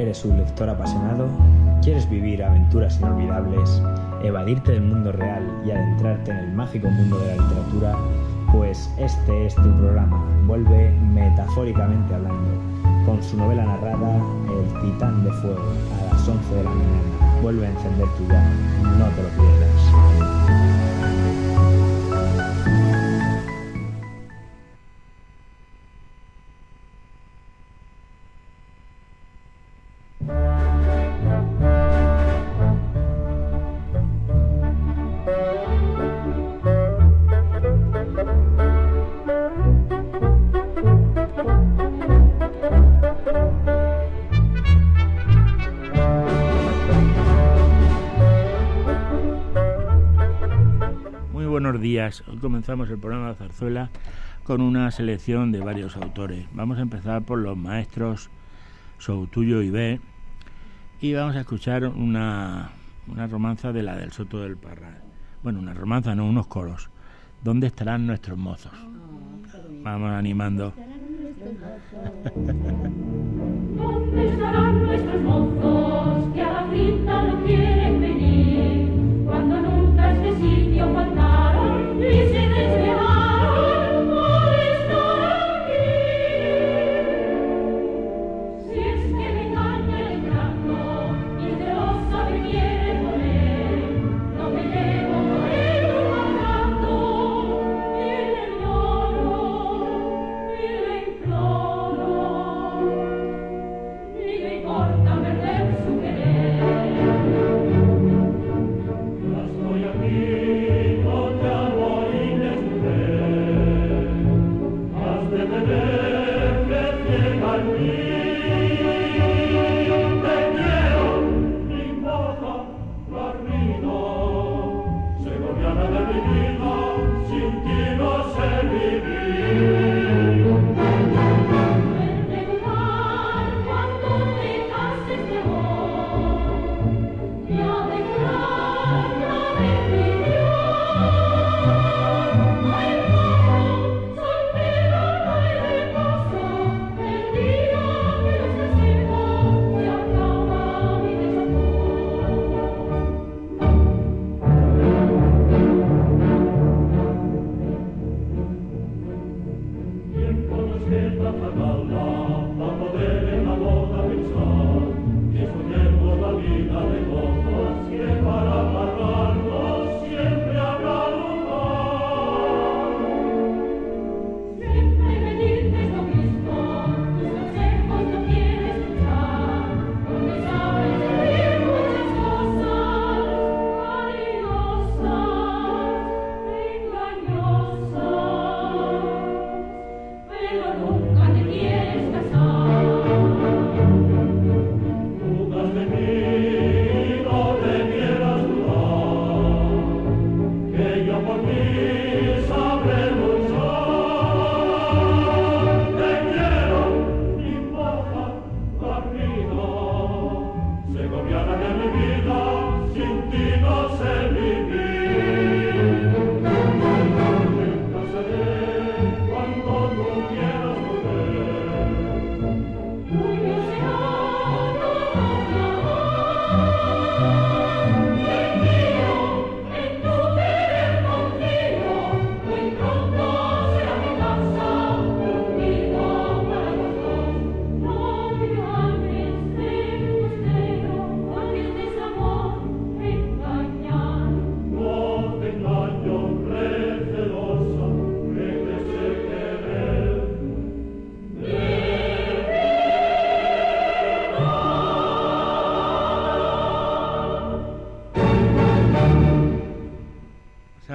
¿Eres un lector apasionado? ¿Quieres vivir aventuras inolvidables, evadirte del mundo real y adentrarte en el mágico mundo de la literatura? Pues este es tu programa. Vuelve metafóricamente hablando con su novela narrada El Titán de Fuego a las 11 de la mañana. Vuelve a encender tu llama. No te lo pierdas. Hoy comenzamos el programa de Zarzuela con una selección de varios autores. Vamos a empezar por los maestros Soutuyo y B y vamos a escuchar una, una romanza de la del Soto del Parral. Bueno, una romanza, no, unos coros. ¿Dónde estarán nuestros mozos? Vamos animando. ¿Dónde estarán nuestros mozos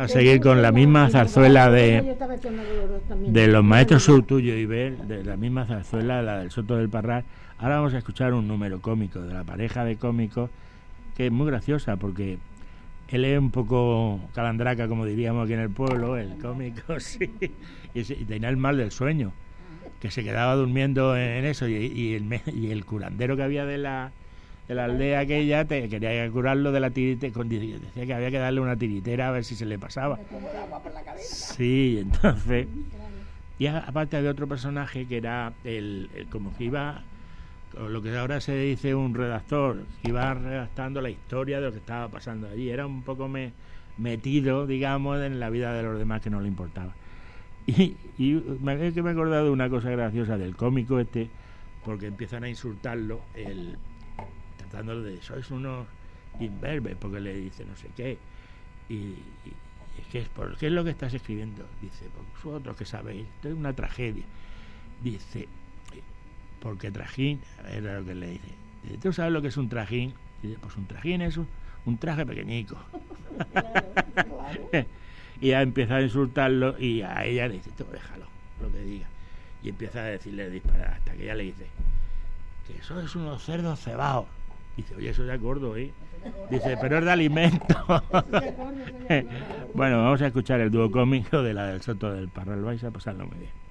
seguir con la misma zarzuela de, de los maestros Soutuyo y Bel, de la misma zarzuela, la del Soto del Parral. Ahora vamos a escuchar un número cómico de la pareja de cómicos que es muy graciosa porque él es un poco calandraca, como diríamos aquí en el pueblo, el cómico, sí, y, tenía el mal del sueño, que se quedaba durmiendo en, eso y, y el, y el curandero que había de la, de la aldea aquella te quería curarlo de la tiritera, decía que había que darle una tiritera a ver si se le pasaba. Sí, entonces... Y aparte había otro personaje que era el, como que iba lo que ahora se dice un redactor, que iba redactando la historia de lo que estaba pasando allí. Era un poco me- metido, digamos, en la vida de los demás que no le importaba. Y, y me, que me he acordado de una cosa graciosa del cómico este, porque empiezan a insultarlo, el, tratándolo de sois unos imberbes, porque le dice no sé qué. Y, es es por, ¿qué es lo que estás escribiendo? Dice, pues vosotros que sabéis, esto es una tragedia. Dice, porque trajín, era lo que le dice. ¿tú sabes lo que es un trajín? Dice, pues un trajín es un, un traje pequeñico. y ya empieza a insultarlo y a ella le dice, tú déjalo, lo que diga. Y empieza a decirle disparar hasta que ella le dice, que eso es unos cerdos cebados. Dice, oye, eso es de acuerdo, ¿eh? Dice, pero es de alimento. bueno, vamos a escuchar el dúo cómico de la del Soto del Parral. Vais a pasarlo muy bien.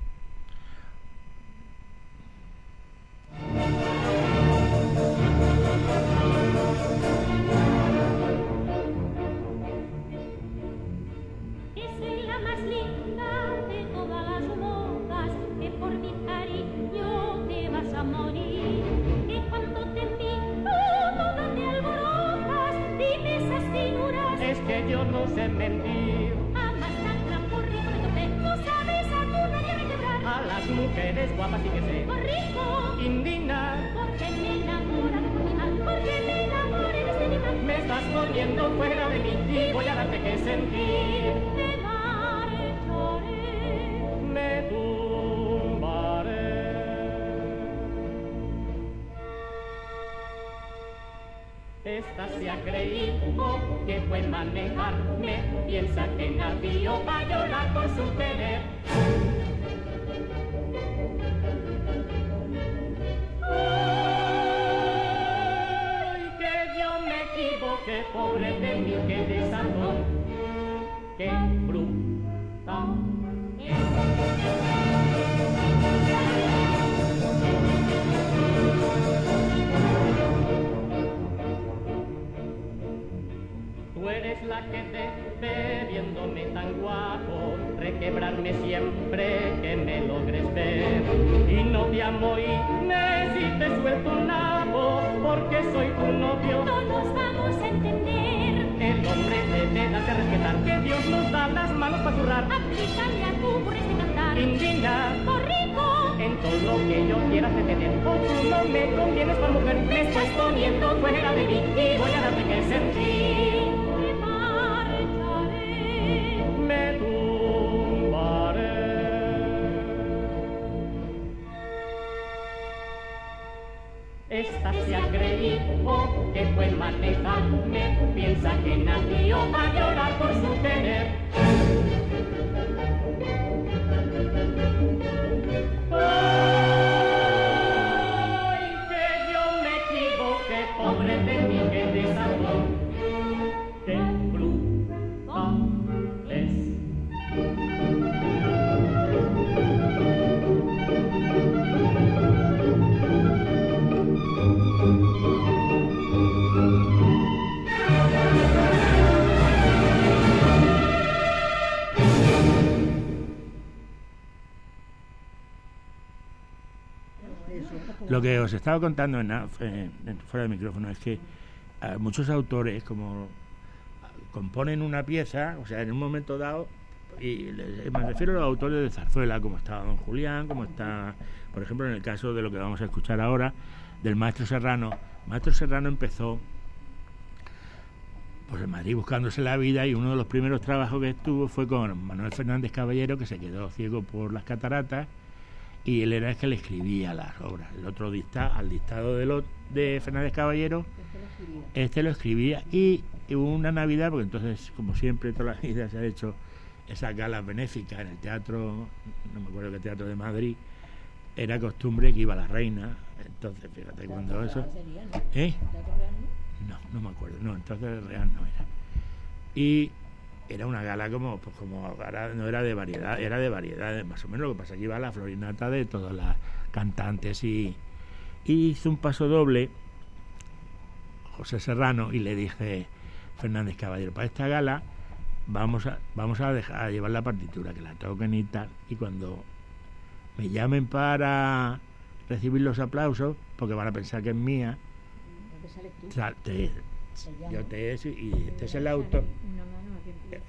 Poniendo fuera de mí y voy a darte que sentir. Me marcharé. Me tumbaré. Esta se ha creído que puede manejarme, piensa que navío va a llorar por su tener. Pobre de mí, que desatón, que bruta. Tú eres la que te viéndome tan guapo, requebrarme siempre que me logres ver. Y no te amo y me si te suelto un nabo, porque soy tu novio. No nos vamos a entender. A respetar, que Dios nos da las manos para zurrar. Aplícale a tu de cantar. Indigna Corrijo, en todo lo que yo quiera tener. O tú no me convienes para mujer, me estás poniendo fuera de mí y voy a darte que sentir. Esta se ha creído que puede manejarme, piensa que nació va a llorar por su tener. Lo que os estaba contando en, fuera de micrófono es que eh, muchos autores, como componen una pieza, o sea, en un momento dado, y le- me refiero a los autores de zarzuela, como estaba Don Julián, como está, por ejemplo, en el caso de lo que vamos a escuchar ahora, del maestro Serrano. Maestro Serrano empezó pues en Madrid buscándose la vida y uno de los primeros trabajos que estuvo fue con Manuel Fernández Caballero, que se quedó ciego por las cataratas, y él era el que le escribía las obras. El otro dicta, al dictado de, lo, de Fernández Caballero, este lo escribía y hubo una Navidad, porque entonces, como siempre, toda la vida se ha hecho esas galas benéficas en el teatro, no me acuerdo qué teatro de Madrid, era costumbre que iba la reina, entonces fíjate cuando eso... ¿Eh? No, no me acuerdo. No, entonces el Real no era. Y era una gala como, pues como ahora no era de variedad, era de variedades, más o menos. Lo que pasa que iba la florinata de todas las cantantes y, y hizo un paso doble José Serrano y le dije Fernández Caballero, para esta gala vamos a, vamos a dejar a llevar la partitura, que la toquen y tal. Y cuando me llamen para recibir los aplausos porque van a pensar que es mía. Sales tú. Te- llama. yo te y este es el auto. Una mano aquí en pie.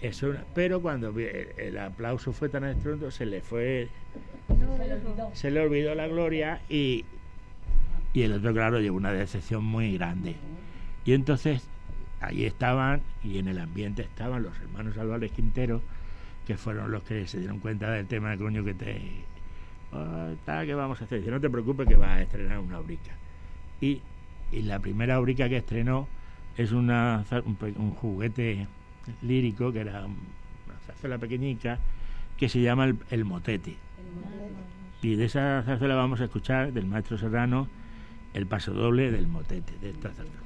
Eso, pero cuando el, el aplauso fue tan estruendo, se le fue, No, se le olvidó. se le olvidó la gloria y, y el otro, claro, llevó una decepción muy grande. Y entonces ahí estaban y en el ambiente estaban los hermanos Álvarez Quintero, que fueron los que se dieron cuenta del tema, coño, que te... "Ah, tal, ¿Qué vamos a hacer? Dice, no te preocupes que vas a estrenar una obrica. Y, y la primera obrica que estrenó es una, un juguete lírico, que era una zarzuela pequeñica, que se llama El, el Motete. Y de esa zarzuela vamos a escuchar del maestro Serrano el paso doble del Motete, de esta zarzuela.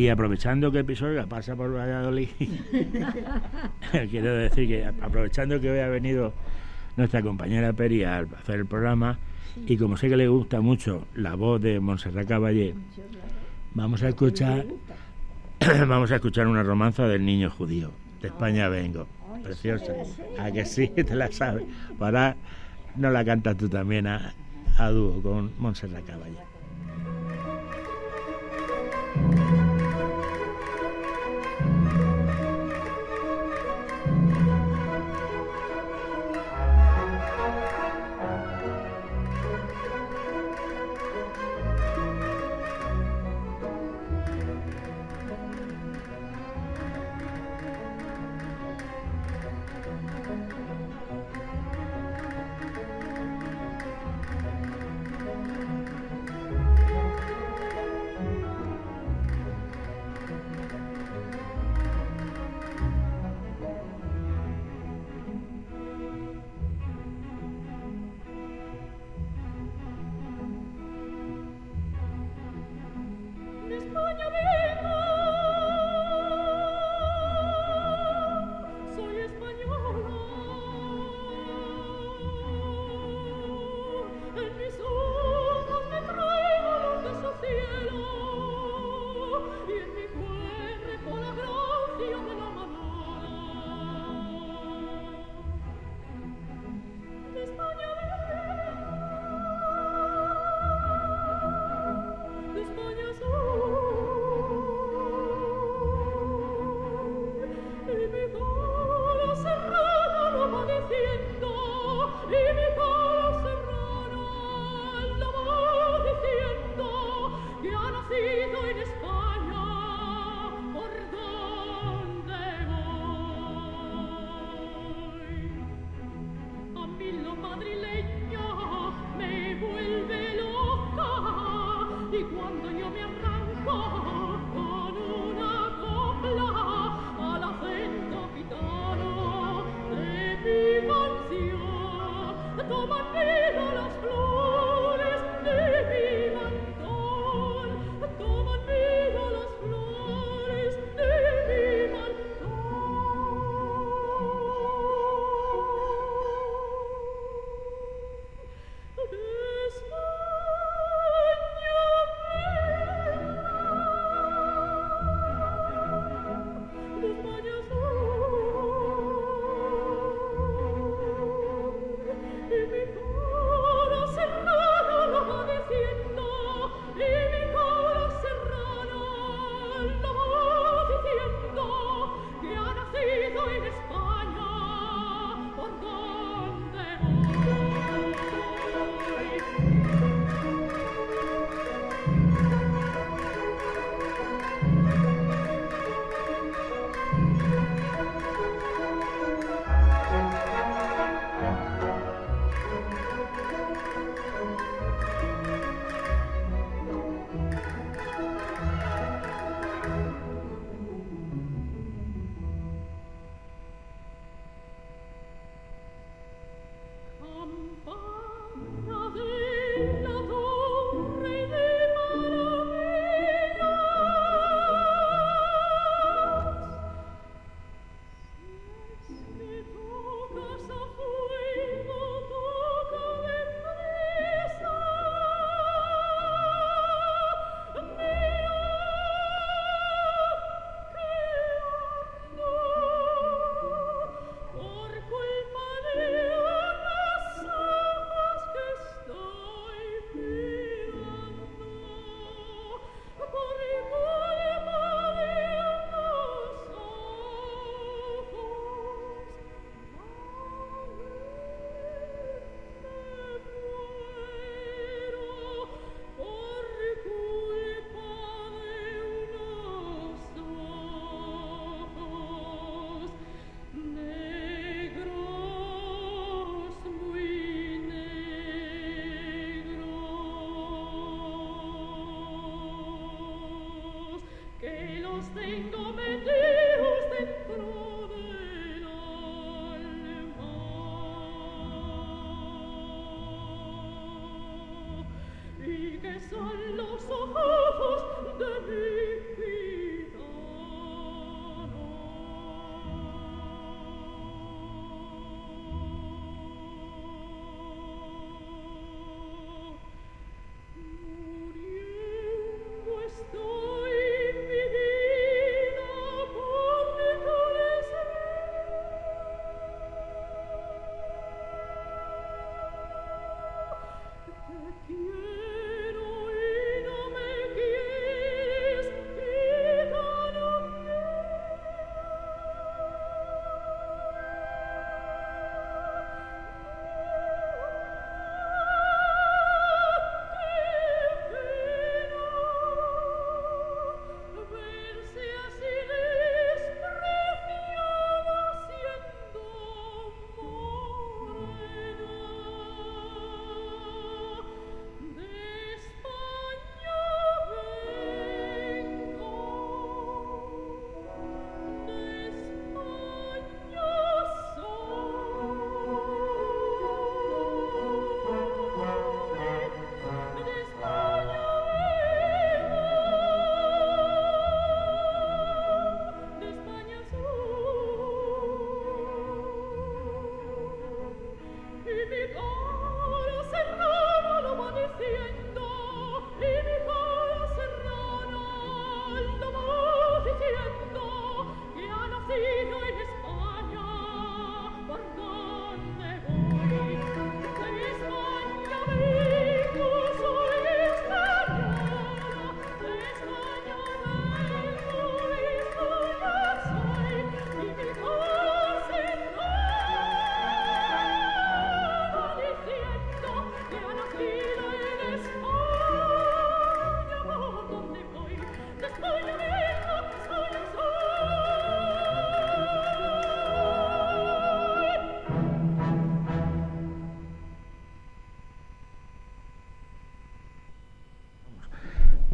Y aprovechando que el Pisuerga pasa por Valladolid, quiero decir que aprovechando que hoy ha venido nuestra compañera Peri a hacer el programa, y como sé que le gusta mucho la voz de Montserrat Caballé, vamos a escuchar vamos a escuchar una romanza del niño judío, de España vengo. Preciosa. A que sí, te la sabes. Para no la cantas tú también a, a dúo con Montserrat Caballé.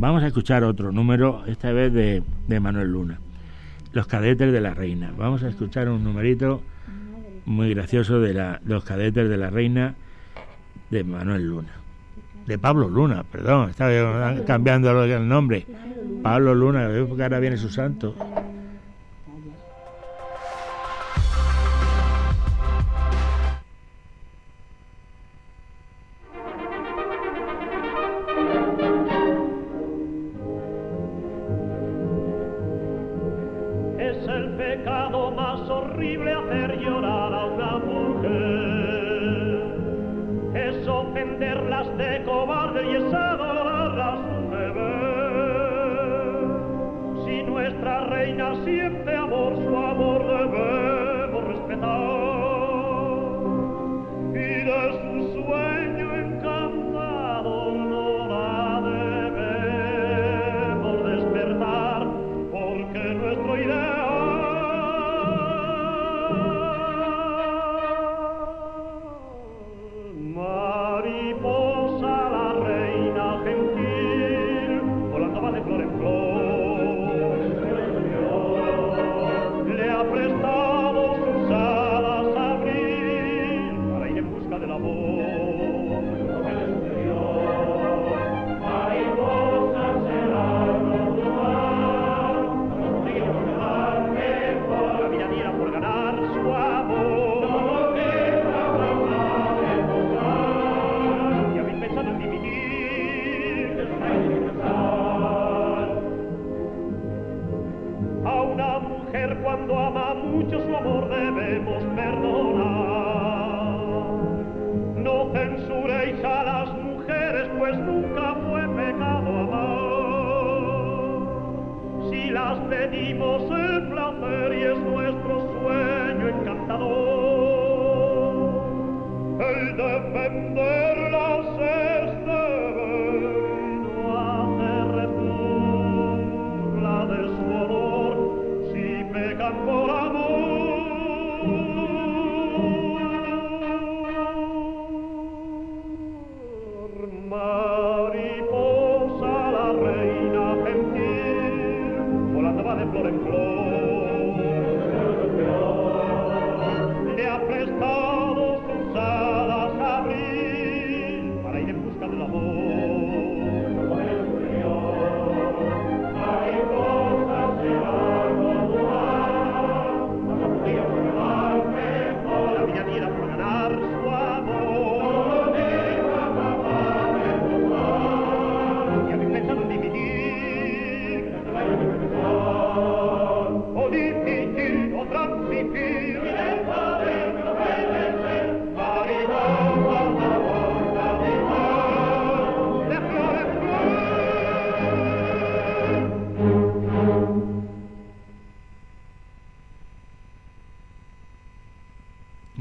Vamos a escuchar otro número, esta vez de, de Manuel Luna, Los Cadetes de la Reina. Vamos a escuchar un numerito muy gracioso de la, Los Cadetes de la Reina de Manuel Luna. De Pablo Luna, perdón, estaba ah, cambiando el nombre. Pablo Luna, porque ahora viene su santo.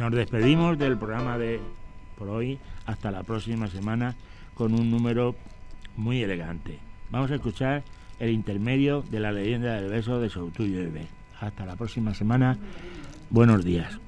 Nos despedimos del programa de por hoy hasta la próxima semana con un número muy elegante. Vamos a escuchar el intermedio de la leyenda del beso de Soutuyo Hasta la próxima semana. Buenos días.